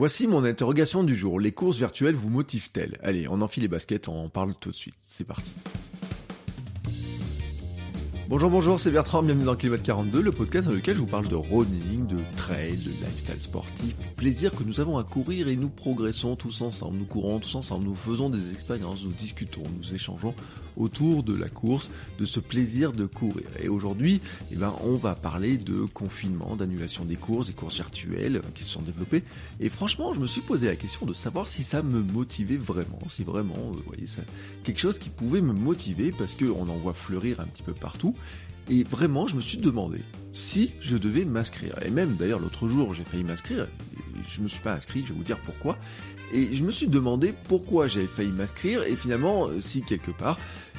Voici mon interrogation du jour. Les courses virtuelles vous motivent-elles? Allez, on enfile les baskets, on en parle tout de suite. C'est parti. Bonjour, bonjour, c'est Bertrand, bienvenue dans Kilomètre 42, le podcast dans lequel je vous parle de running, de trail, de lifestyle sportif, plaisir que nous avons à courir et nous progressons tous ensemble, nous courons tous ensemble, nous faisons des expériences, nous discutons, nous échangeons autour de la course, de ce plaisir de courir. Et aujourd'hui, eh ben, on va parler de confinement, d'annulation des courses, des courses virtuelles qui se sont développées. Et franchement, je me suis posé la question de savoir si ça me motivait vraiment, si vraiment, euh, vous voyez, quelque chose qui pouvait me motiver parce qu'on en voit fleurir un petit peu partout. Et vraiment, je me suis demandé si je devais m'inscrire. Et même d'ailleurs l'autre jour, j'ai failli m'inscrire. Je me suis pas inscrit, je vais vous dire pourquoi. Et je me suis demandé pourquoi j'avais failli m'inscrire et finalement si quelque part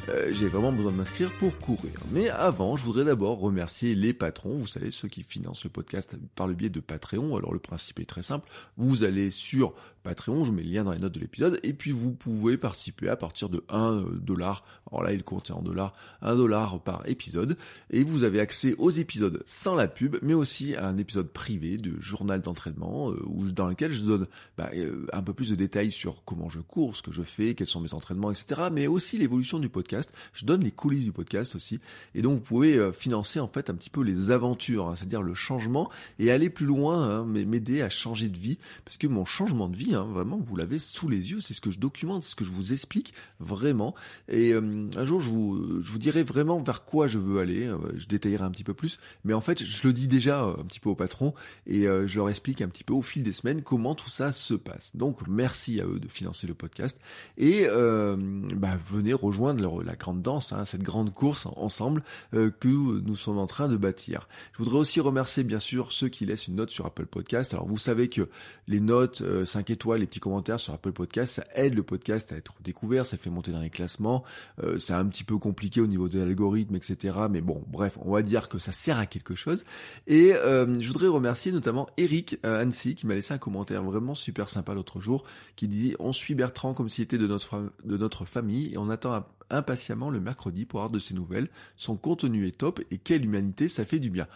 euh, j'ai vraiment besoin de m'inscrire pour courir. Mais avant, je voudrais d'abord remercier les patrons, vous savez, ceux qui financent le podcast par le biais de Patreon. Alors le principe est très simple, vous allez sur Patreon, je mets le lien dans les notes de l'épisode, et puis vous pouvez participer à partir de 1 dollar, alors là il compte en dollars, 1 dollar par épisode, et vous avez accès aux épisodes sans la pub, mais aussi à un épisode privé de journal d'entraînement, euh, dans lequel je donne bah, euh, un peu plus de détails sur comment je cours, ce que je fais, quels sont mes entraînements, etc., mais aussi l'évolution du podcast, je donne les coulisses du podcast aussi, et donc vous pouvez euh, financer en fait un petit peu les aventures, hein, c'est-à-dire le changement, et aller plus loin, hein, m'aider à changer de vie, parce que mon changement de vie, Hein, vraiment, vous l'avez sous les yeux, c'est ce que je documente, c'est ce que je vous explique vraiment. Et euh, un jour, je vous, je vous dirai vraiment vers quoi je veux aller, euh, je détaillerai un petit peu plus, mais en fait, je le dis déjà euh, un petit peu au patron, et je leur explique un petit peu au fil des semaines comment tout ça se passe. Donc, merci à eux de financer le podcast, et bah, venez rejoindre la grande danse, hein, cette grande course ensemble que nous sommes en train de bâtir. Je voudrais aussi remercier bien sûr ceux qui laissent une note sur Apple Podcast. Alors vous savez que les notes 5 étoiles les petits commentaires sur Apple Podcast, ça aide le podcast à être découvert, ça fait monter dans les classements. Euh, c'est un petit peu compliqué au niveau de l'algorithme, etc. Mais bon, bref, on va dire que ça sert à quelque chose. Et euh, je voudrais remercier notamment Eric euh, Annecy qui m'a laissé un commentaire vraiment super sympa l'autre jour, qui dit on suit Bertrand comme s'il était de notre de notre famille et on attend impatiemment le mercredi pour avoir de ses nouvelles. Son contenu est top et quelle humanité, ça fait du bien.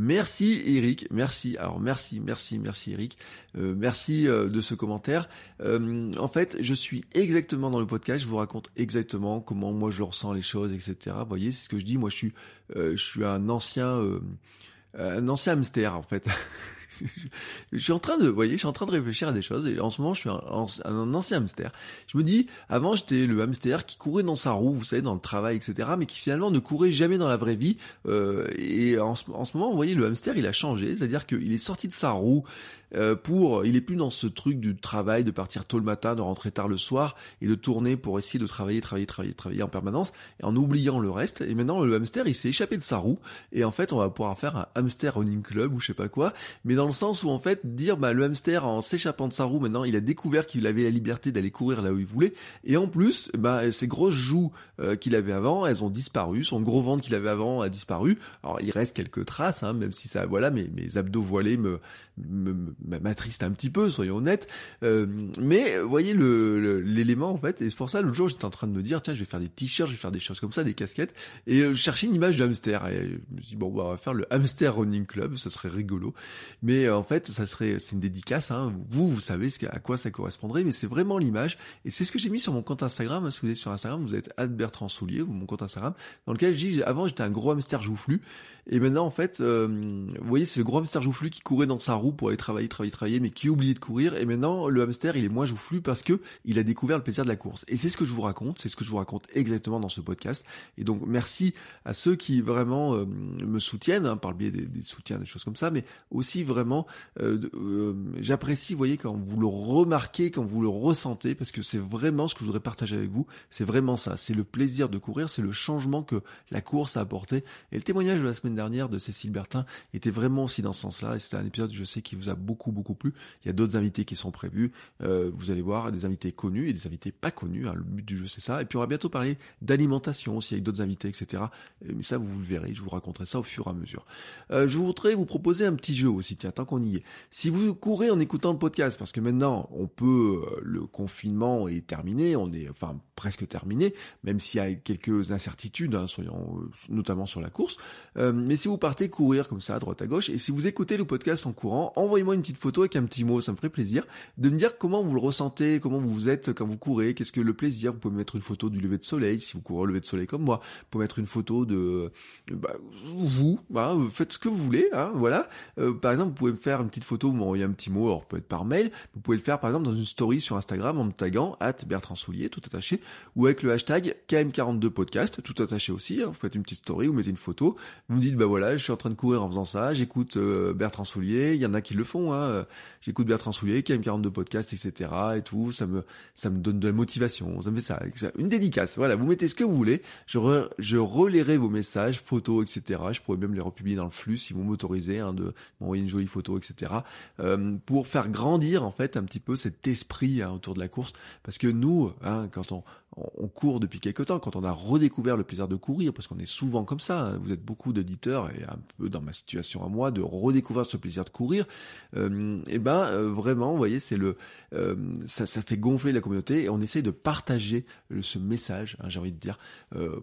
Merci Eric, merci. Alors merci, merci, merci Eric, euh, merci euh, de ce commentaire. Euh, en fait, je suis exactement dans le podcast, je vous raconte exactement comment moi je ressens les choses, etc. Vous voyez, c'est ce que je dis. Moi, je suis, je suis un ancien, un ancien hamster en fait. je suis en train de, voyez, je suis en train de réfléchir à des choses et en ce moment je suis un, un ancien hamster. Je me dis, avant j'étais le hamster qui courait dans sa roue, vous savez, dans le travail, etc., mais qui finalement ne courait jamais dans la vraie vie. Euh, et en en ce moment, vous voyez, le hamster il a changé, c'est-à-dire qu'il est sorti de sa roue, euh, pour, il est plus dans ce truc du travail, de partir tôt le matin, de rentrer tard le soir et de tourner pour essayer de travailler, travailler, travailler, travailler en permanence et en oubliant le reste. Et maintenant, le hamster, il s'est échappé de sa roue et en fait, on va pouvoir faire un hamster running club ou je sais pas quoi, mais dans le sens où en fait, dire, bah, le hamster, en s'échappant de sa roue, maintenant, il a découvert qu'il avait la liberté d'aller courir là où il voulait et en plus, bah, ses grosses joues euh, qu'il avait avant, elles ont disparu, son gros ventre qu'il avait avant a disparu. Alors, il reste quelques traces, hein, même si ça, voilà, mes, mes abdos voilés me, m'attriste un petit peu, soyons honnêtes. Euh, mais voyez le l'élément en fait, et c'est pour ça l'autre jour j'étais en train de me dire tiens je vais faire des t-shirts, je vais faire des choses comme ça, des casquettes, et euh, je cherchais une image de hamster. Et je me suis dit bon bah, on va faire le hamster running club, ça serait rigolo. Mais euh, en fait ça serait c'est une dédicace. Hein. Vous vous savez ce à quoi ça correspondrait, mais c'est vraiment l'image. Et c'est ce que j'ai mis sur mon compte Instagram. Si vous êtes sur Instagram, vous êtes Bertrand Soulier ou mon compte Instagram, dans lequel dis avant j'étais un gros hamster joufflu, et maintenant en fait vous voyez c'est le gros hamster joufflu qui courait dans sa roue pour aller travailler, travailler, travailler, mais qui oublié de courir. Et maintenant, le hamster, il est moins joufflu parce que il a découvert le plaisir de la course. Et c'est ce que je vous raconte, c'est ce que je vous raconte exactement dans ce podcast. Et donc, merci à ceux qui vraiment euh, me soutiennent, hein, par le biais des, soutiens, des choses comme ça, mais aussi vraiment, euh, euh, j'apprécie, vous voyez, quand vous le remarquez, quand vous le ressentez, parce que c'est vraiment ce que je voudrais partager avec vous. C'est vraiment ça. C'est le plaisir de courir, c'est le changement que la course a apporté. Et le témoignage de la semaine dernière de Cécile Bertin était vraiment aussi dans ce sens-là. Et c'était un épisode, je sais, qui vous a beaucoup, beaucoup plu. Il y a d'autres invités qui sont prévus. Euh, vous allez voir des invités connus et des invités pas connus. Hein. Le but du jeu, c'est ça. Et puis on va bientôt parler d'alimentation aussi avec d'autres invités, etc. Mais ça, vous le verrez. Je vous raconterai ça au fur et à mesure. Euh, je voudrais vous proposer un petit jeu aussi. Tiens, tant qu'on y est. Si vous courez en écoutant le podcast, parce que maintenant, on peut, euh, le confinement est terminé, on est, enfin, presque terminé, même s'il y a quelques incertitudes, hein, euh, notamment sur la course. Euh, mais si vous partez courir comme ça, à droite à gauche, et si vous écoutez le podcast en courant, envoyez-moi une petite photo avec un petit mot, ça me ferait plaisir, de me dire comment vous le ressentez, comment vous êtes quand vous courez, qu'est-ce que le plaisir, vous pouvez mettre une photo du lever de soleil, si vous courez au lever de soleil comme moi, vous pouvez mettre une photo de bah, vous, bah, faites ce que vous voulez, hein, voilà. Euh, par exemple, vous pouvez me faire une petite photo, vous m'envoyez un petit mot, alors peut être par mail, vous pouvez le faire par exemple dans une story sur Instagram en me taguant at Bertrand Soulier, tout attaché, ou avec le hashtag KM42podcast, tout attaché aussi, hein, vous faites une petite story, vous mettez une photo, vous me dites bah voilà, je suis en train de courir en faisant ça, j'écoute euh, Bertrand Soulier, il y en a qui le font, hein, euh, j'écoute Bertrand Soulier, KM42 podcast, etc. et tout, ça me ça me donne de la motivation, ça me fait ça, une dédicace, voilà, vous mettez ce que vous voulez, je, je relayerai vos messages, photos, etc. Je pourrais même les republier dans le flux si vous m'autorisez hein, de m'envoyer une jolie photo, etc. Euh, pour faire grandir en fait un petit peu cet esprit hein, autour de la course, parce que nous, hein, quand on, on court depuis quelque temps, quand on a redécouvert le plaisir de courir, parce qu'on est souvent comme ça, hein, vous êtes beaucoup d'éditeurs et un peu dans ma situation à moi de redécouvrir ce plaisir de courir, euh, et ben euh, vraiment, vous voyez, c'est le euh, ça, ça fait gonfler la communauté et on essaye de partager ce message, hein, j'ai envie de dire, euh,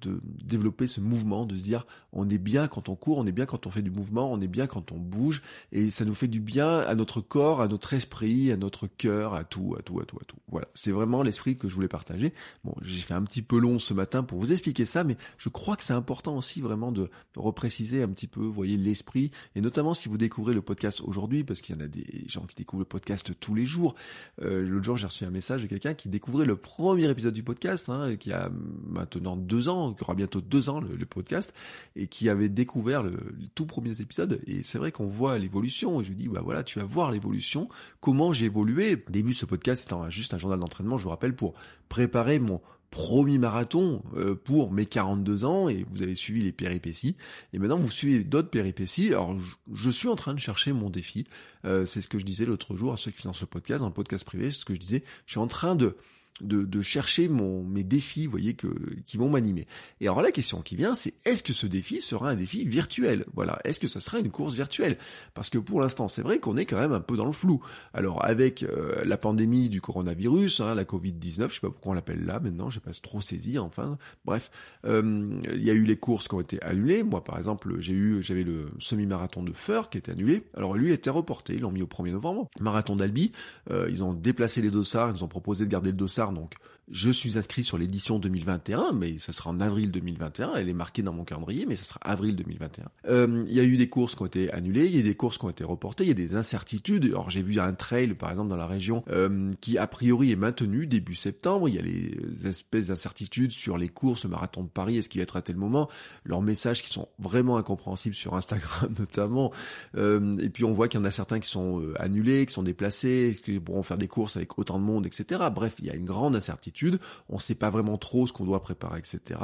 de développer ce mouvement, de se dire on est bien quand on court, on est bien quand on fait du mouvement, on est bien quand on bouge et ça nous fait du bien à notre corps, à notre esprit, à notre cœur, à tout, à tout, à tout, à tout. Voilà, c'est vraiment l'esprit que je voulais partager. Bon, j'ai fait un petit peu long ce matin pour vous expliquer ça, mais je crois que c'est important aussi vraiment de repréciser un petit peu, voyez, l'esprit, et notamment si vous découvrez le podcast aujourd'hui, parce qu'il y en a des gens qui découvrent le podcast tous les jours. Euh, L'autre jour, j'ai reçu un message de quelqu'un qui découvrait le premier épisode du podcast, hein, qui a maintenant deux ans, qui aura bientôt deux ans le, podcast, et qui avait découvert le, tout premier épisode. Et c'est vrai qu'on voit l'évolution. Je lui dis, bah voilà, tu vas voir l'évolution, comment j'ai évolué. Début, ce podcast étant juste un journal d'entraînement, je vous rappelle, pour préparer mon premier marathon euh, pour mes 42 ans et vous avez suivi les péripéties. Et maintenant vous suivez d'autres péripéties. Alors je, suis en train de chercher mon défi. Euh, c'est ce que je disais l'autre jour à ceux qui font ce podcast. Dans le podcast privé c'est ce que je disais. Je suis en train de de, de, chercher mon, mes défis, vous voyez, que, qui vont m'animer. Et alors la question qui vient, c'est est-ce que ce défi sera un défi virtuel? Voilà, est-ce que ça sera une course virtuelle? Parce que pour l'instant, c'est vrai qu'on est quand même un peu dans le flou. Alors avec euh, la pandémie du coronavirus, hein, la Covid-19, je sais pas pourquoi on l'appelle là maintenant, j'ai pas trop saisi, enfin, bref, euh, il y a eu les courses qui ont été annulées. Moi, par exemple, j'ai eu, j'avais le semi-marathon de Feur qui était annulé. Alors lui était reporté, ils l'ont mis au 1er novembre. Marathon d'Albi, euh, ils ont déplacé les dossards, ils nous ont proposé de garder le dossard donc je suis inscrit sur l'édition 2021, mais ça sera en avril 2021. Elle est marquée dans mon calendrier, mais ça sera avril 2021. Euh, il y a eu des courses qui ont été annulées, il y a des courses qui ont été reportées, il y a des incertitudes. Alors j'ai vu un trail, par exemple, dans la région, euh, qui a priori est maintenu début septembre. Il y a les espèces d'incertitudes sur les courses, le marathon de Paris, est-ce qu'il va être à tel moment? Leurs messages qui sont vraiment incompréhensibles sur Instagram notamment. Euh, et puis on voit qu'il y en a certains qui sont euh, annulés, qui sont déplacés, qui pourront faire des courses avec autant de monde, etc. Bref, il y a une grande incertitude on ne sait pas vraiment trop ce qu'on doit préparer, etc.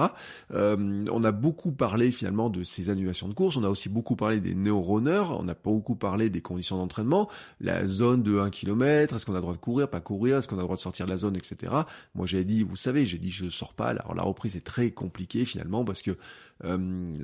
Euh, on a beaucoup parlé finalement de ces annulations de course, on a aussi beaucoup parlé des neuroners, on pas beaucoup parlé des conditions d'entraînement, la zone de 1 km, est-ce qu'on a le droit de courir, pas courir, est-ce qu'on a le droit de sortir de la zone, etc. Moi j'ai dit, vous savez, j'ai dit je sors pas, alors la reprise est très compliquée finalement parce que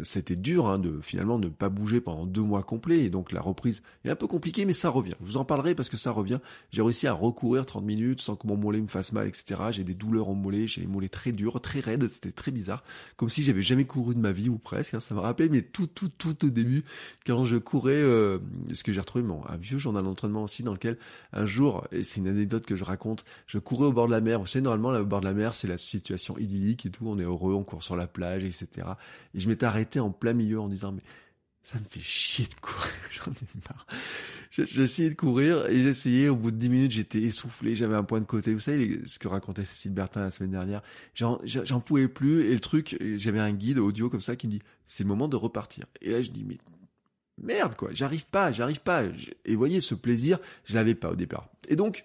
c'était dur hein, de finalement ne pas bouger pendant deux mois complets et donc la reprise est un peu compliquée mais ça revient. Je vous en parlerai parce que ça revient. J'ai réussi à recourir 30 minutes sans que mon mollet me fasse mal, etc. J'ai des douleurs au mollet, j'ai les mollets très durs, très raides, c'était très bizarre, comme si j'avais jamais couru de ma vie ou presque. Hein. ça me rappelait mais tout tout tout au début quand je courais, euh, ce que j'ai retrouvé mon, un vieux journal d'entraînement aussi dans lequel un jour et c'est une anecdote que je raconte, je courais au bord de la mer. Vous savez normalement là, au bord de la mer c'est la situation idyllique et tout, on est heureux, on court sur la plage, etc. Et je m'étais arrêté en plein milieu en disant, mais ça me fait chier de courir, j'en ai marre. Essayé de courir et essayé, au bout de 10 minutes, j'étais essoufflé, j'avais un point de côté. Vous savez ce que racontait Cécile Bertin la semaine dernière J'en pouvais plus et le truc, j'avais un guide audio comme ça qui me dit, c'est le moment de repartir. Et là, je dis, mais merde quoi, j'arrive pas, j'arrive pas. Et voyez, ce plaisir, je l'avais pas au départ. Et donc,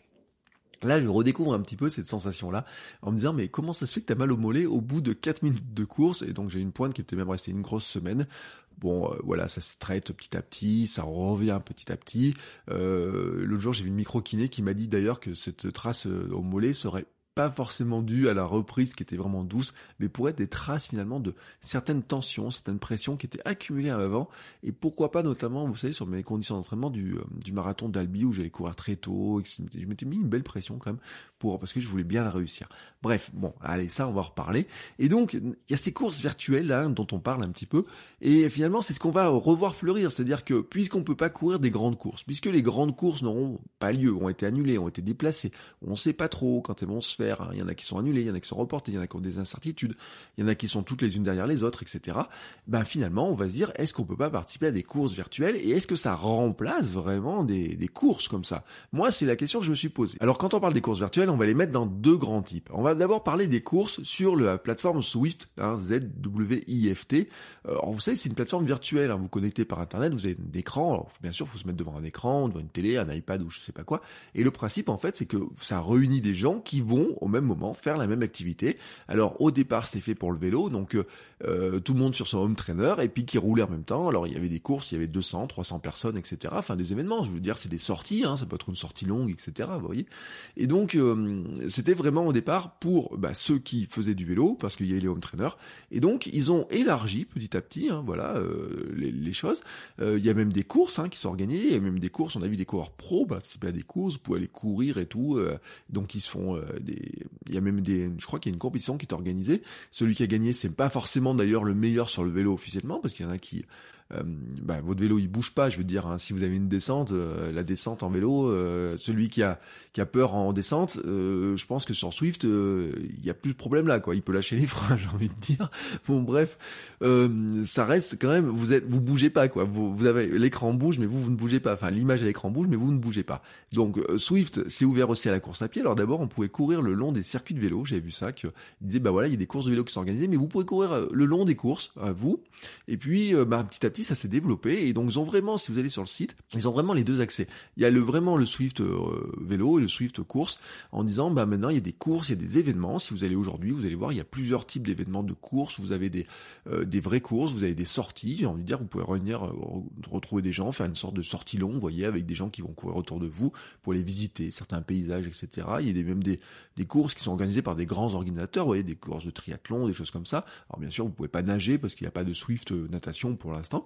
Là, je redécouvre un petit peu cette sensation-là en me disant mais comment ça se fait que t'as mal au mollet au bout de 4 minutes de course? Et donc j'ai une pointe qui était même restée une grosse semaine. Bon, euh, voilà, ça se traite petit à petit, ça revient petit à petit. Euh, L'autre jour, j'ai vu une micro-kiné qui m'a dit d'ailleurs que cette trace euh, au mollet serait pas forcément dû à la reprise qui était vraiment douce, mais pour être des traces finalement de certaines tensions, certaines pressions qui étaient accumulées avant, et pourquoi pas notamment, vous savez, sur mes conditions d'entraînement du, euh, marathon d'Albi où j'allais courir très tôt, et je m'étais mis une belle pression quand même, pour parce que je voulais bien la réussir. Bref, bon, allez, ça on va reparler. Et donc, il y a ces courses virtuelles là dont on parle un petit peu, et finalement c'est ce qu'on va revoir fleurir, c'est-à-dire que puisqu'on peut pas courir des grandes courses, puisque les grandes courses n'auront pas lieu, ont été annulées, ont été déplacées, on sait pas trop quand elles vont se faire, Hein. Il y en a qui sont annulés, il y en a qui sont reportés, il y en a qui ont des incertitudes, il y en a qui sont toutes les unes derrière les autres, etc. Ben finalement, on va se dire, est-ce qu'on peut pas participer à des courses virtuelles et est-ce que ça remplace vraiment des, des courses comme ça? Moi, c'est la question que je me suis posée. Alors quand on parle des courses virtuelles, on va les mettre dans deux grands types. On va d'abord parler des courses sur la plateforme Swift, hein, Z-W-I-F-T. Euh, alors vous savez, c'est une plateforme virtuelle, hein, vous connectez par Internet, vous avez un écran, alors bien sûr, il faut se mettre devant un écran, devant une télé, un iPad ou je sais pas quoi. Et le principe, en fait, c'est que ça réunit des gens qui vont au même moment faire la même activité. Alors au départ c'était fait pour le vélo, donc euh, euh, tout le monde sur son home trainer et puis qui roulait en même temps. Alors il y avait des courses, il y avait 200, 300 personnes, etc. Enfin des événements, je veux dire c'est des sorties, hein, ça peut être une sortie longue, etc. Vous voyez. Et donc euh, c'était vraiment au départ pour bah, ceux qui faisaient du vélo parce qu'il y avait les home trainers. Et donc ils ont élargi petit à petit, hein, voilà les, choses. Il y a même des courses hein, qui sont organisées, il y a même des courses. On a vu des coureurs pro participer à des courses, vous pouvez aller courir et tout. donc ils se font des, il y a même des, je crois qu'il y a une compétition qui est organisée. Celui qui a gagné, c'est pas forcément d'ailleurs le meilleur sur le vélo officiellement, parce qu'il y en a qui euh, bah, votre vélo il bouge pas. Je veux dire, hein, si vous avez une descente, euh, la descente en vélo, euh, celui qui a qui a peur en descente, je pense que sur Swift, il y a plus de problème là, quoi. Il peut lâcher les freins, j'ai envie de dire. Bon, bref, ça reste quand même. Vous êtes, vous bougez pas, quoi. Vous, vous avez l'écran bouge, mais vous vous ne bougez pas. Enfin, l'image à l'écran bouge, mais vous ne bougez pas. Donc Swift, c'est ouvert aussi à la course à pied. Alors d'abord, on pouvait courir le long des circuits de vélo. J'avais vu ça, que il disait bah voilà, il y a des courses de vélo qui sont organisées, mais vous pouvez courir le long des courses, vous. Et puis, bah, petit à petit, ça s'est développé et donc ils ont vraiment, si vous allez sur le site, ils ont vraiment les deux accès. Il y a le vraiment le Swift euh, vélo et le Swift course en disant bah maintenant il y a des courses, il y a des événements. Si vous allez aujourd'hui, vous allez voir il y a plusieurs types d'événements de courses. Vous avez des euh, des vraies courses, vous avez des sorties. J'ai envie de dire, vous pouvez revenir euh, retrouver des gens, faire une sorte de sortie longue, vous voyez, avec des gens qui vont courir autour de vous pour les visiter, certains paysages, etc. Il y a même des des courses qui sont organisées par des grands organisateurs, vous voyez, des courses de triathlon, des choses comme ça. Alors bien sûr, vous pouvez pas nager parce qu'il n'y a pas de Swift natation pour l'instant,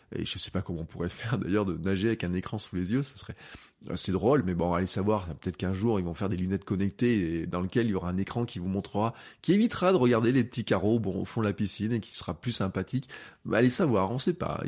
et je sais pas comment on pourrait faire d'ailleurs de nager avec un écran sous les yeux, ça serait c'est drôle, mais bon, allez savoir, peut-être qu'un jour ils vont faire des lunettes connectées dans lequel il y aura un écran qui vous montrera, qui évitera de regarder les petits carreaux bon, au fond de la piscine et qui sera plus sympathique. allez savoir, on sait pas.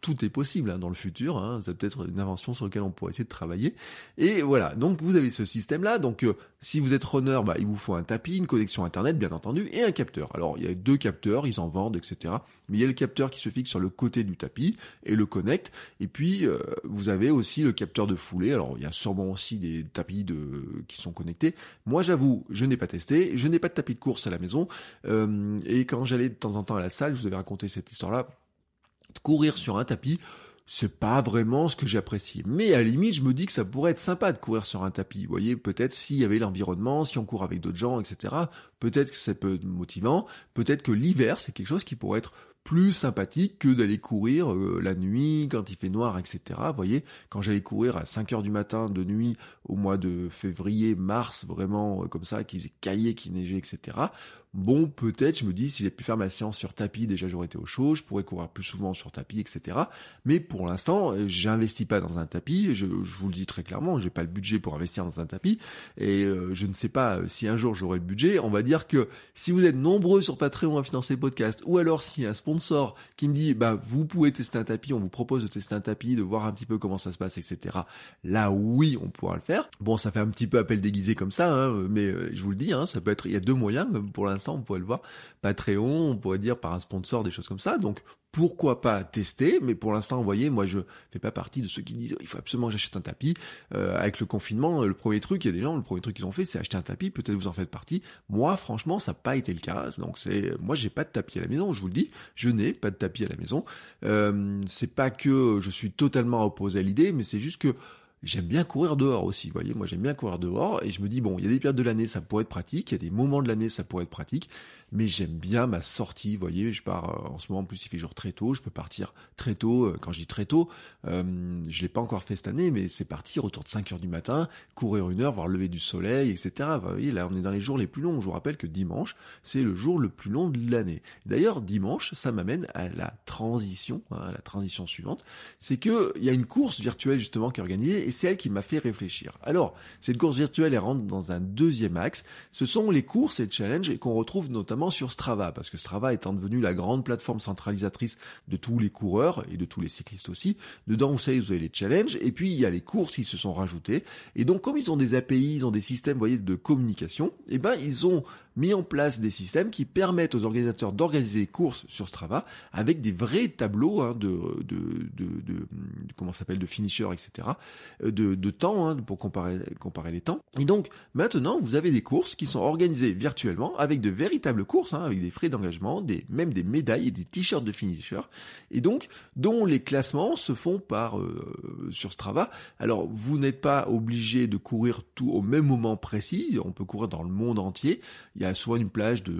tout est possible hein, dans le futur. Hein, c'est peut-être une invention sur laquelle on pourrait essayer de travailler. Et voilà, donc vous avez ce système-là. Donc euh, si vous êtes runner, bah, il vous faut un tapis, une connexion internet bien entendu et un capteur. Alors il y a deux capteurs, ils en vendent, etc. Mais il y a le capteur qui se fixe sur le côté du tapis et le connecte. Et puis euh, vous avez aussi le capteur de foulée. Alors il y a sûrement aussi des tapis de qui sont connectés. Moi j'avoue, je n'ai pas testé, je n'ai pas de tapis de course à la maison. Euh, et quand j'allais de temps en temps à la salle, je vous avais raconté cette histoire-là, courir sur un tapis, c'est pas vraiment ce que j'apprécie. Mais à la limite, je me dis que ça pourrait être sympa de courir sur un tapis. Voyez, peut-être s'il y avait l'environnement, si on court avec d'autres gens, etc. Peut-être que ça peut être motivant. Peut-être que l'hiver, c'est quelque chose qui pourrait être plus sympathique que d'aller courir euh, la nuit quand il fait noir, etc. Vous voyez, quand j'allais courir à 5 heures du matin de nuit au mois de février, mars, vraiment euh, comme ça, qui faisait cailler, qui neigeait, etc. Bon, peut-être, je me dis, si j'ai pu faire ma séance sur tapis, déjà j'aurais été au chaud, je pourrais courir plus souvent sur tapis, etc. Mais pour l'instant, j'investis pas dans un tapis, je, vous le dis très clairement, j'ai pas le budget pour investir dans un tapis, et euh, je ne sais pas euh, si un jour j'aurai le budget. On va dire que si vous êtes nombreux sur Patreon à financer le podcast, ou alors s'il y a un sponsor qui me dit, bah vous pouvez tester un tapis, on vous propose de tester un tapis, de voir un petit peu comment ça se passe, etc. Là, oui, on pourra le faire. Bon, ça fait un petit peu appel déguisé comme ça, hein, mais euh, je vous le dis, hein, ça peut être, il y a deux moyens pour l'instant on pourrait le voir, Patreon, on pourrait dire par un sponsor, des choses comme ça. Donc pourquoi pas tester, mais pour l'instant, vous voyez, moi je fais pas partie de ceux qui disent il faut absolument que j'achète un tapis. Euh, avec le confinement, le premier truc, il y a des gens, le premier truc qu'ils ont fait, c'est acheter un tapis. Peut-être vous en faites partie. Moi, franchement, ça n'a pas été le cas. Donc c'est, moi, j'ai pas de tapis à la maison. Je vous le dis, je n'ai pas de tapis à la maison. Euh, c'est pas que je suis totalement opposé à l'idée, mais c'est juste que J'aime bien courir dehors aussi, vous voyez, moi j'aime bien courir dehors et je me dis bon, il y a des périodes de l'année ça pourrait être pratique, il y a des moments de l'année ça pourrait être pratique, mais j'aime bien ma sortie, vous voyez, je pars euh, en ce moment en plus il fait jour très tôt, je peux partir très tôt, euh, quand je dis très tôt, euh, je l'ai pas encore fait cette année, mais c'est partir autour de 5 heures du matin, courir une heure, voir le lever du soleil, etc. Vous voyez, là on est dans les jours les plus longs, je vous rappelle que dimanche, c'est le jour le plus long de l'année. D'ailleurs, dimanche, ça m'amène à la transition, hein, à la transition suivante, c'est que il y a une course virtuelle justement qui est organisée, et c'est elle qui m'a fait réfléchir. Alors, cette course virtuelle, elle rentre dans un deuxième axe, ce sont les courses et challenges qu'on retrouve notamment sur Strava, parce que Strava étant devenu la grande plateforme centralisatrice de tous les coureurs et de tous les cyclistes aussi. Dedans, vous savez, vous avez les challenges, et puis il y a les courses qui se sont rajoutées. Et donc, comme ils ont des API, ils ont des systèmes, voyez, de communication, et eh ben, ils ont mis en place des systèmes qui permettent aux organisateurs d'organiser des courses sur Strava avec des vrais tableaux hein, de, de, de, comment s'appelle de finisher, etc. Euh, de, de temps hein, pour comparer comparer les temps. Et donc maintenant vous avez des courses qui sont organisées virtuellement avec de véritables courses, hein, avec des frais d'engagement, des même des médailles et des t-shirts de finisher, et donc dont les classements se font par euh, sur Strava. Alors vous n'êtes pas obligé de courir tout au même moment précis, on peut courir dans le monde entier y a une plage de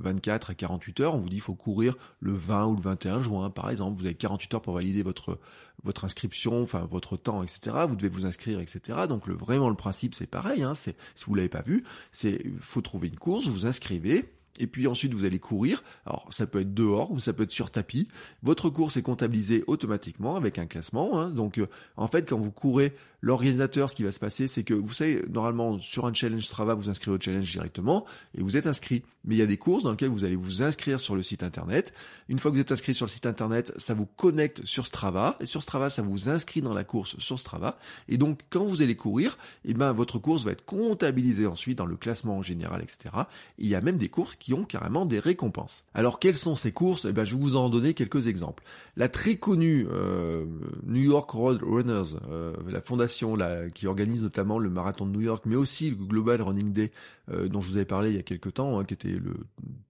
24 à 48 heures, on vous dit qu'il faut courir le 20 ou le 21 juin par exemple, vous avez 48 heures pour valider votre votre inscription, enfin votre temps, etc. Vous devez vous inscrire, etc. Donc vraiment le principe c'est pareil, hein, si vous l'avez pas vu, c'est faut trouver une course, vous inscrivez, et puis ensuite vous allez courir. Alors ça peut être dehors ou ça peut être sur tapis. Votre course est comptabilisée automatiquement avec un classement. Hein. Donc euh, en fait quand vous courez, l'organisateur ce qui va se passer c'est que vous savez normalement sur un challenge Strava vous inscrivez au challenge directement et vous êtes inscrit. Mais il y a des courses dans lesquelles vous allez vous inscrire sur le site internet. Une fois que vous êtes inscrit sur le site internet, ça vous connecte sur Strava et sur Strava ça vous inscrit dans la course sur Strava. Et donc quand vous allez courir, eh ben votre course va être comptabilisée ensuite dans le classement en général, etc. Et il y a même des courses qui ont carrément des récompenses. Alors quelles sont ces courses? Eh ben, je vais vous en donner quelques exemples. La très connue euh, New York Road Runners, euh, la fondation là, qui organise notamment le marathon de New York, mais aussi le Global Running Day euh, dont je vous avais parlé il y a quelques temps, hein, qui était le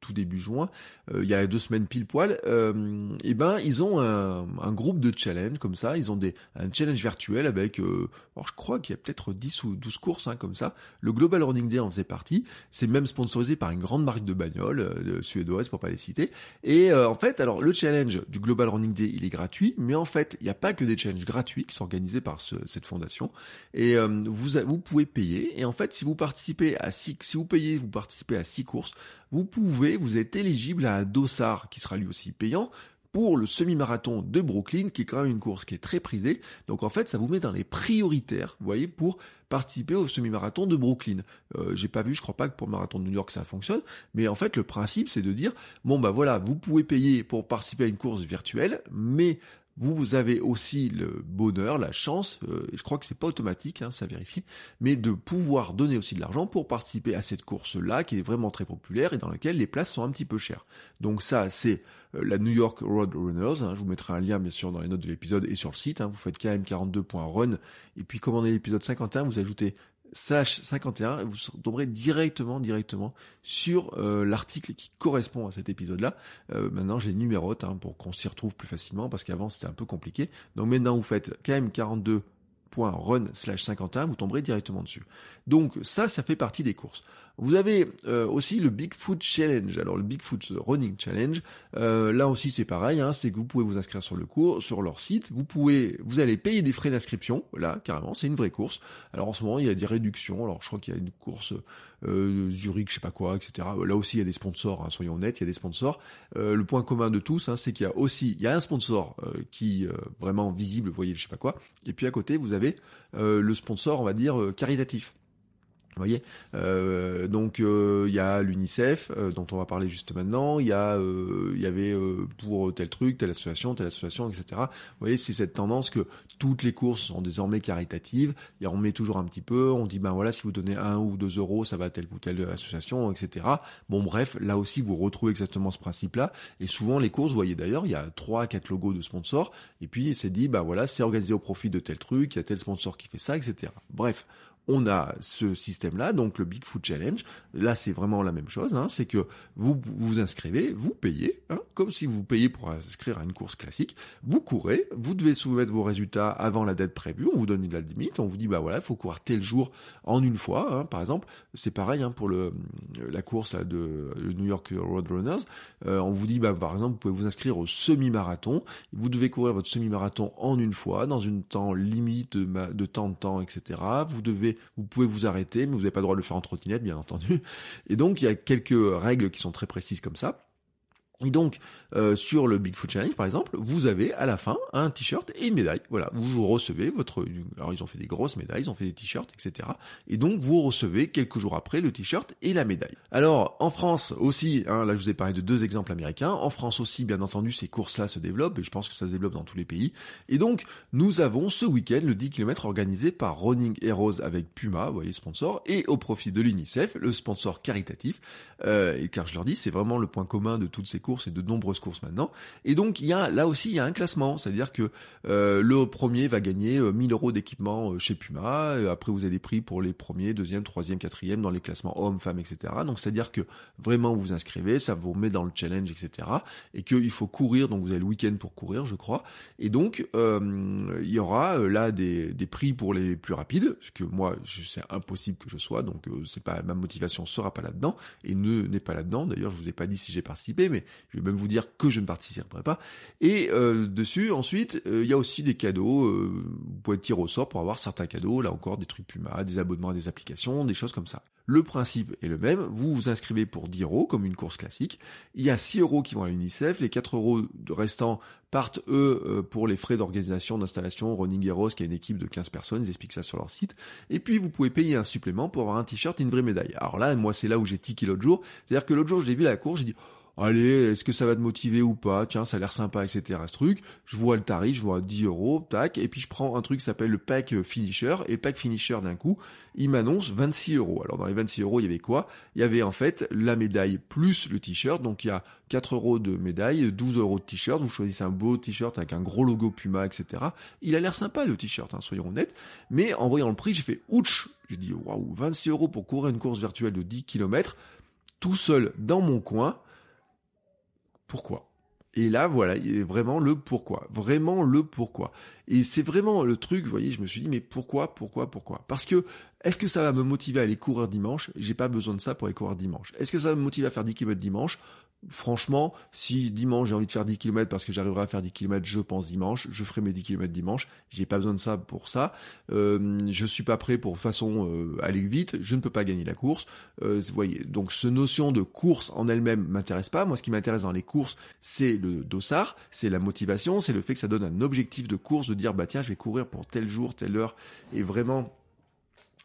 tout début juin, il y a deux semaines pile poil. et ben ils ont un, un, groupe de challenge comme ça. Ils ont des un challenge virtuel avec, alors je crois qu'il y a peut-être 10 ou 12 courses hein, comme ça. Le Global Running Day en faisait partie. C'est même sponsorisé par une grande marque de bagnole euh, suédoise pour pas les citer. Et euh, en fait, alors le challenge du Global Running Day, il est gratuit, mais en fait, il n'y a pas que des challenges gratuits qui sont organisés par cette fondation. Et euh, vous vous pouvez payer. Et en fait, si vous participez à six, si vous payez, vous participez à six courses, vous pouvez, vous êtes éligible à un dossard qui sera lui aussi payant pour le semi-marathon de Brooklyn, qui est quand même une course qui est très prisée. Donc en fait, ça vous met dans les prioritaires, vous voyez, pour participer au semi-marathon de Brooklyn. Euh, J'ai pas vu, je crois pas que pour le marathon de New York ça fonctionne, mais en fait le principe c'est de dire bon bah voilà, vous pouvez payer pour participer à une course virtuelle, mais vous avez aussi le bonheur, la chance, euh, je crois que c'est pas automatique, hein, ça vérifie, mais de pouvoir donner aussi de l'argent pour participer à cette course-là qui est vraiment très populaire et dans laquelle les places sont un petit peu chères. Donc ça, c'est euh, la New York Road Runners. Hein, je vous mettrai un lien bien sûr dans les notes de l'épisode et sur le site. Hein, vous faites km42.run et puis est l'épisode 51, vous ajoutez slash 51 et vous tomberez directement directement sur euh, l'article qui correspond à cet épisode là euh, maintenant j'ai les numérotes hein, pour qu'on s'y retrouve plus facilement parce qu'avant c'était un peu compliqué. Donc maintenant vous faites km42.run slash 51 vous tomberez directement dessus. Donc ça ça fait partie des courses vous avez euh, aussi le Bigfoot Challenge. Alors le Bigfoot Running Challenge, euh, là aussi c'est pareil, hein, c'est que vous pouvez vous inscrire sur le cours, sur leur site. Vous pouvez, vous allez payer des frais d'inscription. Là, carrément, c'est une vraie course. Alors en ce moment, il y a des réductions. Alors je crois qu'il y a une course euh, Zurich, je sais pas quoi, etc. Là aussi, il y a des sponsors. Hein, soyons honnêtes, il y a des sponsors. Euh, le point commun de tous, hein, c'est qu'il y a aussi, il y a un sponsor euh, qui vraiment visible, vous voyez, je sais pas quoi. Et puis à côté, vous avez le sponsor, on va dire caritatif. Vous voyez, euh, donc il y a l'UNICEF dont on va parler juste maintenant. Il y a, il y avait pour tel truc, telle association, telle association, etc. Vous voyez, c'est cette tendance que toutes les courses sont désormais caritatives. Et on met toujours un petit peu. On dit ben voilà, si vous donnez un ou deux euros, ça va à telle ou telle association, etc. Bon bref, là aussi vous retrouvez exactement ce principe-là. Et souvent les courses, vous voyez d'ailleurs, il y a trois, quatre logos de sponsors. Et puis c'est dit ben voilà, c'est organisé au profit de tel truc, il y a tel sponsor qui fait ça, etc. Bref on a ce système-là, donc le Bigfoot Challenge. Là, c'est vraiment la même chose. Hein, c'est que vous vous inscrivez, vous payez, hein, comme si vous payez pour inscrire à une course classique. Vous courez, vous devez soumettre vos résultats avant la date prévue. On vous donne une date limite. On vous dit bah voilà, il faut courir tel jour en une fois. Hein, par exemple, c'est pareil pour la course de New York Roadrunners. Euh, on vous dit bah par exemple, vous pouvez vous inscrire au semi-marathon. Vous devez courir votre semi-marathon en une fois, dans une temps limite de, de temps de temps, etc. Vous devez vous pouvez vous arrêter, mais vous n'avez pas le droit de le faire en trottinette, bien entendu. Et donc, il y a quelques règles qui sont très précises comme ça. Et donc, euh, sur le Bigfoot Challenge, par exemple, vous avez à la fin un t-shirt et une médaille. Voilà, vous recevez votre... Alors, ils ont fait des grosses médailles, ils ont fait des t-shirts, etc. Et donc, vous recevez quelques jours après le t-shirt et la médaille. Alors, en France aussi, hein, là, je vous ai parlé de deux exemples américains. En France aussi, bien entendu, ces courses-là se développent, et je pense que ça se développe dans tous les pays. Et donc, nous avons ce week-end le 10 km organisé par Running Heroes avec Puma, vous voyez, sponsor, et au profit de l'UNICEF, le sponsor caritatif. Euh, et car je leur dis, c'est vraiment le point commun de toutes ces courses et de nombreuses courses maintenant. Et donc il y a là aussi il y a un classement, c'est-à-dire que euh, le premier va gagner 1000 euh, euros d'équipement euh, chez Puma. après vous avez des prix pour les premiers, deuxième, troisième, quatrième dans les classements hommes, femmes, etc. Donc c'est-à-dire que vraiment vous vous inscrivez, ça vous met dans le challenge, etc. Et qu'il faut courir, donc vous avez le week-end pour courir, je crois. Et donc il y aura là des, des prix pour les plus rapides, ce que moi c'est impossible que je sois, donc c'est pas ma motivation sera pas là-dedans et ne n'est pas là-dedans. D'ailleurs je vous ai pas dit si j'ai participé, mais je vais même vous dire que je ne participerai pas. Et euh, dessus, ensuite, euh, il y a aussi des cadeaux. Euh, vous pouvez tirer au sort pour avoir certains cadeaux. Là encore, des trucs Puma, des abonnements à des applications, des choses comme ça. Le principe est le même. Vous vous inscrivez pour 10 euros, comme une course classique. Il y a 6 euros qui vont à l'UNICEF. Les 4 euros restants partent, eux, pour les frais d'organisation, d'installation. Running Heroes, qui a une équipe de 15 personnes, ils expliquent ça sur leur site. Et puis, vous pouvez payer un supplément pour avoir un t-shirt et une vraie médaille. Alors là, moi, c'est là où j'ai tiqué l'autre jour. C'est-à-dire que l'autre jour, j'ai vu la course, j'ai dit, allez, est-ce que ça va te motiver ou pas? Tiens, ça a l'air sympa, etc. Ce truc, je vois le tarif, je vois 10 euros, tac, et puis je prends un truc qui s'appelle le pack finisher, et pack finisher d'un coup, il m'annonce 26 euros. Alors dans les 26 euros, il y avait quoi? Il y avait en fait la médaille plus le t-shirt, donc il y a 4 euros de médaille, 12 euros de t-shirt, vous choisissez un beau t-shirt avec un gros logo Puma, etc. Il a l'air sympa le t-shirt, hein, soyons honnêtes, mais en voyant le prix, j'ai fait ouch J'ai dit waouh, 26 euros pour courir une course virtuelle de 10 km, tout seul dans mon coin, pourquoi. Et là, voilà, il vraiment le pourquoi. Vraiment le pourquoi. Et c'est vraiment le truc, vous voyez, je me suis dit, mais pourquoi, pourquoi, pourquoi? Parce que, est-ce que ça va me motiver à aller courir dimanche? J'ai pas besoin de ça pour aller courir dimanche. Est-ce que ça va me motiver à faire 10 km dimanche? Franchement, si dimanche j'ai envie de faire 10 km parce que j'arriverai à faire 10 km, je pense dimanche, je ferai mes 10 km dimanche. J'ai pas besoin de ça pour ça. Euh, je suis pas prêt pour façon euh, aller vite. Je ne peux pas gagner la course. Euh, vous voyez, donc ce notion de course en elle-même m'intéresse pas. Moi, ce qui m'intéresse dans les courses, c'est le dossard, c'est la motivation, c'est le fait que ça donne un objectif de course, de dire bah tiens, je vais courir pour tel jour, telle heure, et vraiment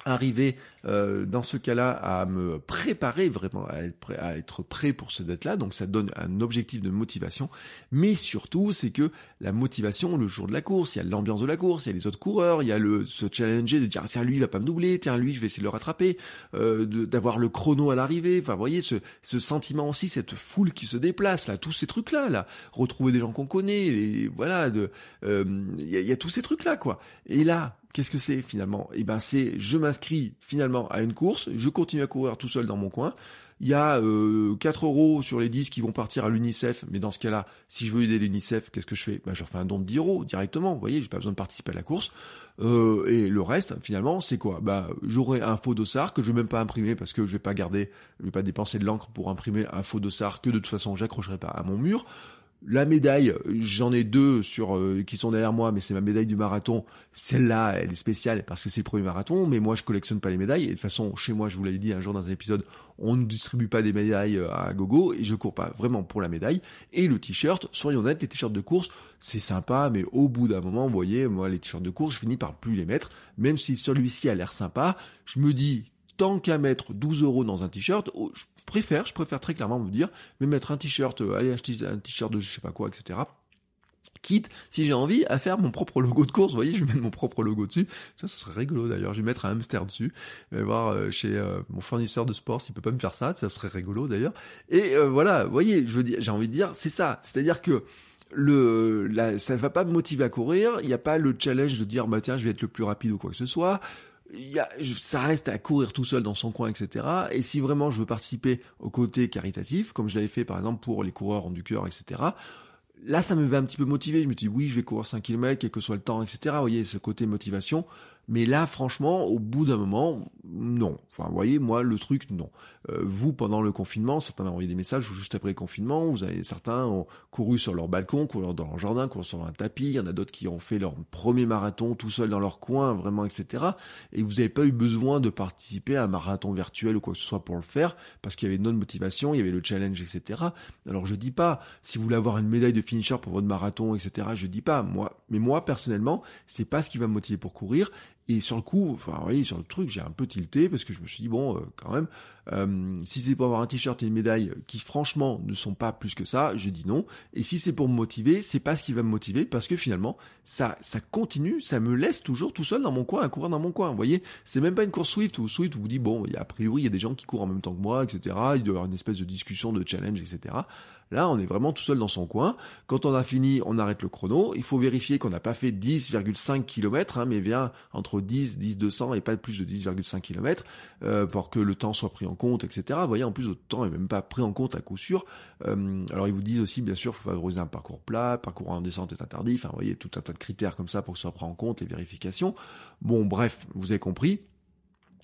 arriver euh, dans ce cas-là à me préparer vraiment à être, prêt, à être prêt pour ce date-là, donc ça donne un objectif de motivation, mais surtout c'est que la motivation le jour de la course, il y a l'ambiance de la course, il y a les autres coureurs, il y a le se challenger de dire tiens lui il va pas me doubler, tiens lui je vais essayer de le rattraper, euh, d'avoir le chrono à l'arrivée, enfin voyez ce, ce sentiment aussi, cette foule qui se déplace là, tous ces trucs là. Là, retrouver des gens qu'on connaît, et voilà de euh, il y, a, y a tous ces trucs là quoi, et là Qu'est-ce que c'est finalement? Eh ben c'est je m'inscris finalement à une course, je continue à courir tout seul dans mon coin. Il y a euh, 4 euros sur les 10 qui vont partir à l'UNICEF, mais dans ce cas-là, si je veux aider l'UNICEF, qu'est-ce que je fais? Ben, Je refais un don de 10 euros directement, vous voyez, j'ai pas besoin de participer à la course. Euh, et le reste, finalement, c'est quoi? Bah, j'aurai un faux dossard que je vais même pas imprimer parce que je vais pas garder, je vais pas dépenser de l'encre pour imprimer un faux dossard que de toute façon j'accrocherai pas à mon mur. La médaille, j'en ai deux sur euh, qui sont derrière moi, mais c'est ma médaille du marathon. Celle-là, elle est spéciale parce que c'est le premier marathon, mais moi je collectionne pas les médailles. Et de toute façon, chez moi, je vous l'avais dit un jour dans un épisode, on ne distribue pas des médailles euh, à gogo et je cours pas vraiment pour la médaille. Et le t-shirt, soyons honnêtes, les t-shirts de course, c'est sympa, mais au bout d'un moment, vous voyez, moi les t-shirts de course, je finis par plus les mettre, même si celui-ci a l'air sympa. Je me dis tant qu'à mettre 12 euros dans un t-shirt, oh, préfère, je préfère très clairement vous dire, mais mettre un t-shirt, euh, aller acheter un t-shirt de je sais pas quoi, etc quitte, si j'ai envie, à faire mon propre logo de course. Vous voyez, je vais mettre mon propre logo dessus. Ça, ce serait rigolo d'ailleurs. Je vais mettre un hamster dessus. Je vais voir euh, chez euh, mon fournisseur de sport s'il peut pas me faire ça. Ça serait rigolo d'ailleurs. Et euh, voilà, vous voyez, je veux dire, j'ai envie de dire, c'est ça. C'est-à-dire que le, la, ça va pas me motiver à courir. Il n'y a pas le challenge de dire, bah tiens, je vais être le plus rapide ou quoi que ce soit. Y a, ça reste à courir tout seul dans son coin, etc. Et si vraiment je veux participer au côté caritatif, comme je l'avais fait par exemple pour les coureurs en du cœur, etc là, ça me va un petit peu motiver. Je me dis, oui, je vais courir 5 km, quel que soit le temps, etc. Vous voyez, ce côté motivation. Mais là, franchement, au bout d'un moment, non. Enfin, vous voyez, moi, le truc, non. Euh, vous, pendant le confinement, certains m'ont envoyé des messages juste après le confinement. Vous avez certains ont couru sur leur balcon, couru dans leur jardin, couru sur un tapis. Il y en a d'autres qui ont fait leur premier marathon tout seul dans leur coin, vraiment, etc. Et vous n'avez pas eu besoin de participer à un marathon virtuel ou quoi que ce soit pour le faire, parce qu'il y avait une autre motivation, il y avait le challenge, etc. Alors, je dis pas, si vous voulez avoir une médaille de finisher pour votre marathon, etc. Je dis pas, moi. Mais moi, personnellement, c'est pas ce qui va me motiver pour courir. Et sur le coup, enfin, vous voyez, sur le truc, j'ai un peu tilté parce que je me suis dit, bon, euh, quand même, euh, si c'est pour avoir un t-shirt et une médaille qui, franchement, ne sont pas plus que ça, j'ai dit non. Et si c'est pour me motiver, c'est pas ce qui va me motiver parce que finalement, ça, ça continue, ça me laisse toujours tout seul dans mon coin, à courir dans mon coin. Vous voyez, c'est même pas une course Swift où Swift vous dit, bon, a priori, il y a des gens qui courent en même temps que moi, etc. Il doit y avoir une espèce de discussion, de challenge, etc. Là, on est vraiment tout seul dans son coin. Quand on a fini, on arrête le chrono. Il faut vérifier qu'on n'a pas fait 10,5 km, hein, mais bien entre 10, 10, 200 et pas plus de 10,5 km euh, pour que le temps soit pris en compte, etc. Vous voyez, en plus, le temps est même pas pris en compte à coup sûr. Euh, alors, ils vous disent aussi, bien sûr, faut favoriser un parcours plat, parcours en descente est interdit. Enfin, vous voyez, tout un tas de critères comme ça pour que ça soit pris en compte, les vérifications. Bon, bref, vous avez compris.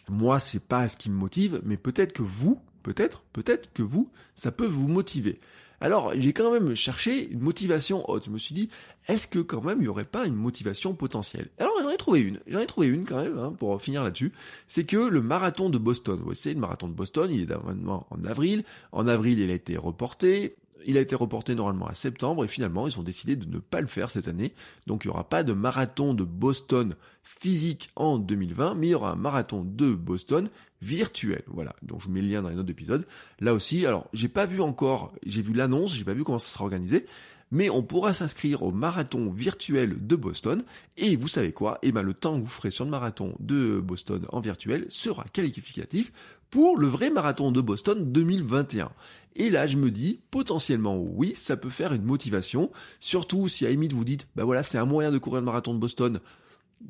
Moi, c'est pas ce qui me motive, mais peut-être que vous, peut-être, peut-être que vous, ça peut vous motiver. Alors, j'ai quand même cherché une motivation haute. Je me suis dit, est-ce que quand même il n'y aurait pas une motivation potentielle? Alors, j'en ai trouvé une. J'en ai trouvé une quand même, hein, pour finir là-dessus. C'est que le marathon de Boston, vous savez, le marathon de Boston, il est en avril. En avril, il a été reporté. Il a été reporté normalement à septembre et finalement ils ont décidé de ne pas le faire cette année. Donc il n'y aura pas de marathon de Boston physique en 2020, mais il y aura un marathon de Boston virtuel. Voilà. Donc je vous mets le lien dans les notes d'épisode. Là aussi, alors j'ai pas vu encore, j'ai vu l'annonce, j'ai pas vu comment ça sera organisé, mais on pourra s'inscrire au marathon virtuel de Boston. Et vous savez quoi? Eh ben le temps que vous ferez sur le marathon de Boston en virtuel sera qualificatif pour le vrai marathon de Boston 2021. Et là, je me dis, potentiellement, oui, ça peut faire une motivation. Surtout si à limite vous dites, bah voilà, c'est un moyen de courir le marathon de Boston,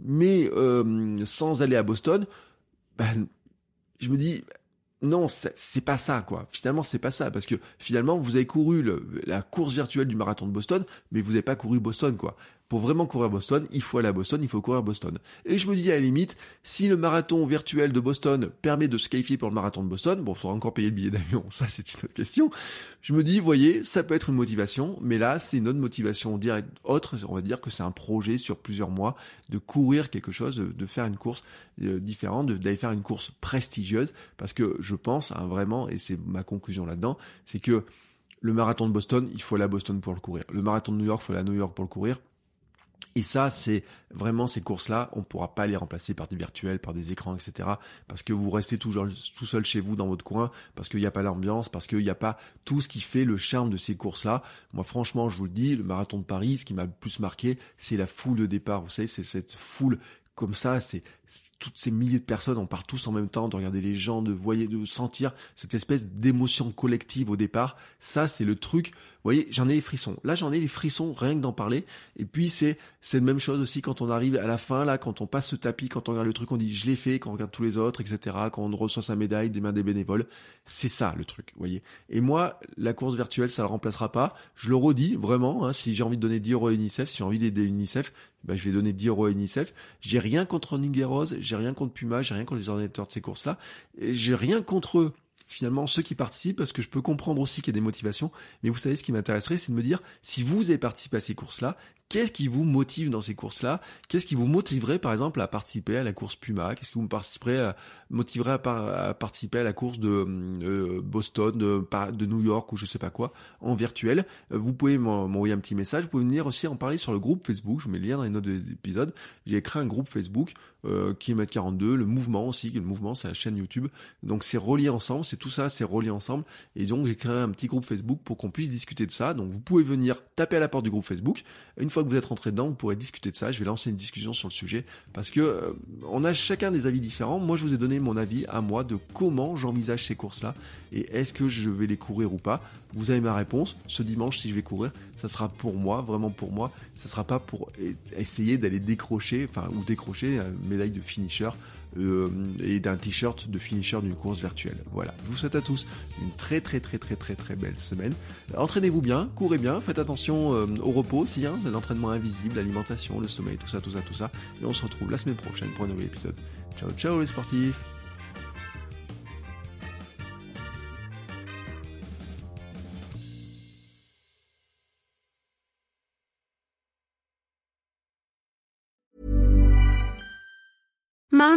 mais euh, sans aller à Boston, ben je me dis, non, c'est pas ça, quoi. Finalement, c'est pas ça, parce que finalement, vous avez couru la course virtuelle du marathon de Boston, mais vous n'avez pas couru Boston, quoi pour vraiment courir Boston, il faut aller à Boston, il faut courir Boston. Et je me dis à la limite, si le marathon virtuel de Boston permet de se qualifier pour le marathon de Boston, bon, il faudra encore payer le billet d'avion, ça c'est une autre question. Je me dis, voyez, ça peut être une motivation, mais là, c'est une autre motivation directe, autre, on va dire que c'est un projet sur plusieurs mois de courir quelque chose, de, faire une course euh, différente, d'aller faire une course prestigieuse, parce que je pense hein, vraiment, et c'est ma conclusion là-dedans, c'est que le marathon de Boston, il faut aller à Boston pour le courir. Le marathon de New York, il faut aller à New York pour le courir. Et ça, c'est vraiment ces courses-là, on ne pourra pas les remplacer par des virtuels, par des écrans, etc. Parce que vous restez toujours tout seul chez vous dans votre coin, parce qu'il n'y a pas l'ambiance, parce qu'il n'y a pas tout ce qui fait le charme de ces courses-là. Moi, franchement, je vous le dis, le marathon de Paris, ce qui m'a le plus marqué, c'est la foule de départ. Vous savez, c'est cette foule comme ça, c'est toutes ces milliers de personnes, on part tous en même temps, de regarder les gens, de voyer, de sentir cette espèce d'émotion collective au départ. Ça, c'est le truc. Vous voyez, j'en ai les frissons. Là, j'en ai les frissons rien que d'en parler. Et puis, c'est c'est la même chose aussi quand on arrive à la fin, là, quand on passe ce tapis, quand on regarde le truc, on dit je l'ai fait, quand on regarde tous les autres, etc. Quand on reçoit sa médaille des mains des bénévoles, c'est ça le truc, vous voyez. Et moi, la course virtuelle, ça le remplacera pas. Je le redis vraiment. Hein, si j'ai envie de donner 10 euros à UNICEF, si j'ai envie d'aider UNICEF, ben, je vais donner 10 euros à UNICEF. J'ai rien contre J'ai rien contre Puma, j'ai rien contre les ordinateurs de ces courses-là, j'ai rien contre eux. finalement ceux qui participent parce que je peux comprendre aussi qu'il y a des motivations. Mais vous savez, ce qui m'intéresserait, c'est de me dire si vous avez participé à ces courses-là, Qu'est-ce qui vous motive dans ces courses-là? Qu'est-ce qui vous motiverait par exemple à participer à la course Puma? Qu'est-ce qui vous participerait à, motiverait à, participer à la course de euh, Boston, de, de, New York ou je sais pas quoi en virtuel euh, Vous pouvez m'envoyer un petit message. Vous pouvez venir aussi en parler sur le groupe Facebook. Je mets le lien dans les notes de l'épisode. J'ai créé un groupe Facebook euh, kilomètre 42, le mouvement aussi. Le mouvement, c'est la chaîne YouTube. Donc c'est relié ensemble. C'est tout ça, c'est relié ensemble. Et donc j'ai créé un petit groupe Facebook pour qu'on puisse discuter de ça. Donc vous pouvez venir taper à la porte du groupe Facebook. Une fois que vous êtes rentré dedans, vous pourrez discuter de ça. Je vais lancer une discussion sur le sujet parce que euh, on a chacun des avis différents. Moi, je vous ai donné mon avis à moi de comment j'envisage ces courses-là et est-ce que je vais les courir ou pas. Vous avez ma réponse. Ce dimanche, si je vais courir, ça sera pour moi, vraiment pour moi. Ça sera pas pour essayer d'aller décrocher, enfin ou décrocher une médaille de finisher euh, et d'un t-shirt de finisher d'une course virtuelle. Voilà. Je vous souhaite à tous une très très très très très très belle semaine. Entraînez-vous bien, courez bien, faites attention euh, au repos aussi, hein, l'entraînement invisible, l'alimentation, le sommeil, tout ça, tout ça, tout ça. Et on se retrouve la semaine prochaine pour un nouvel épisode. Ciao, ciao les sportifs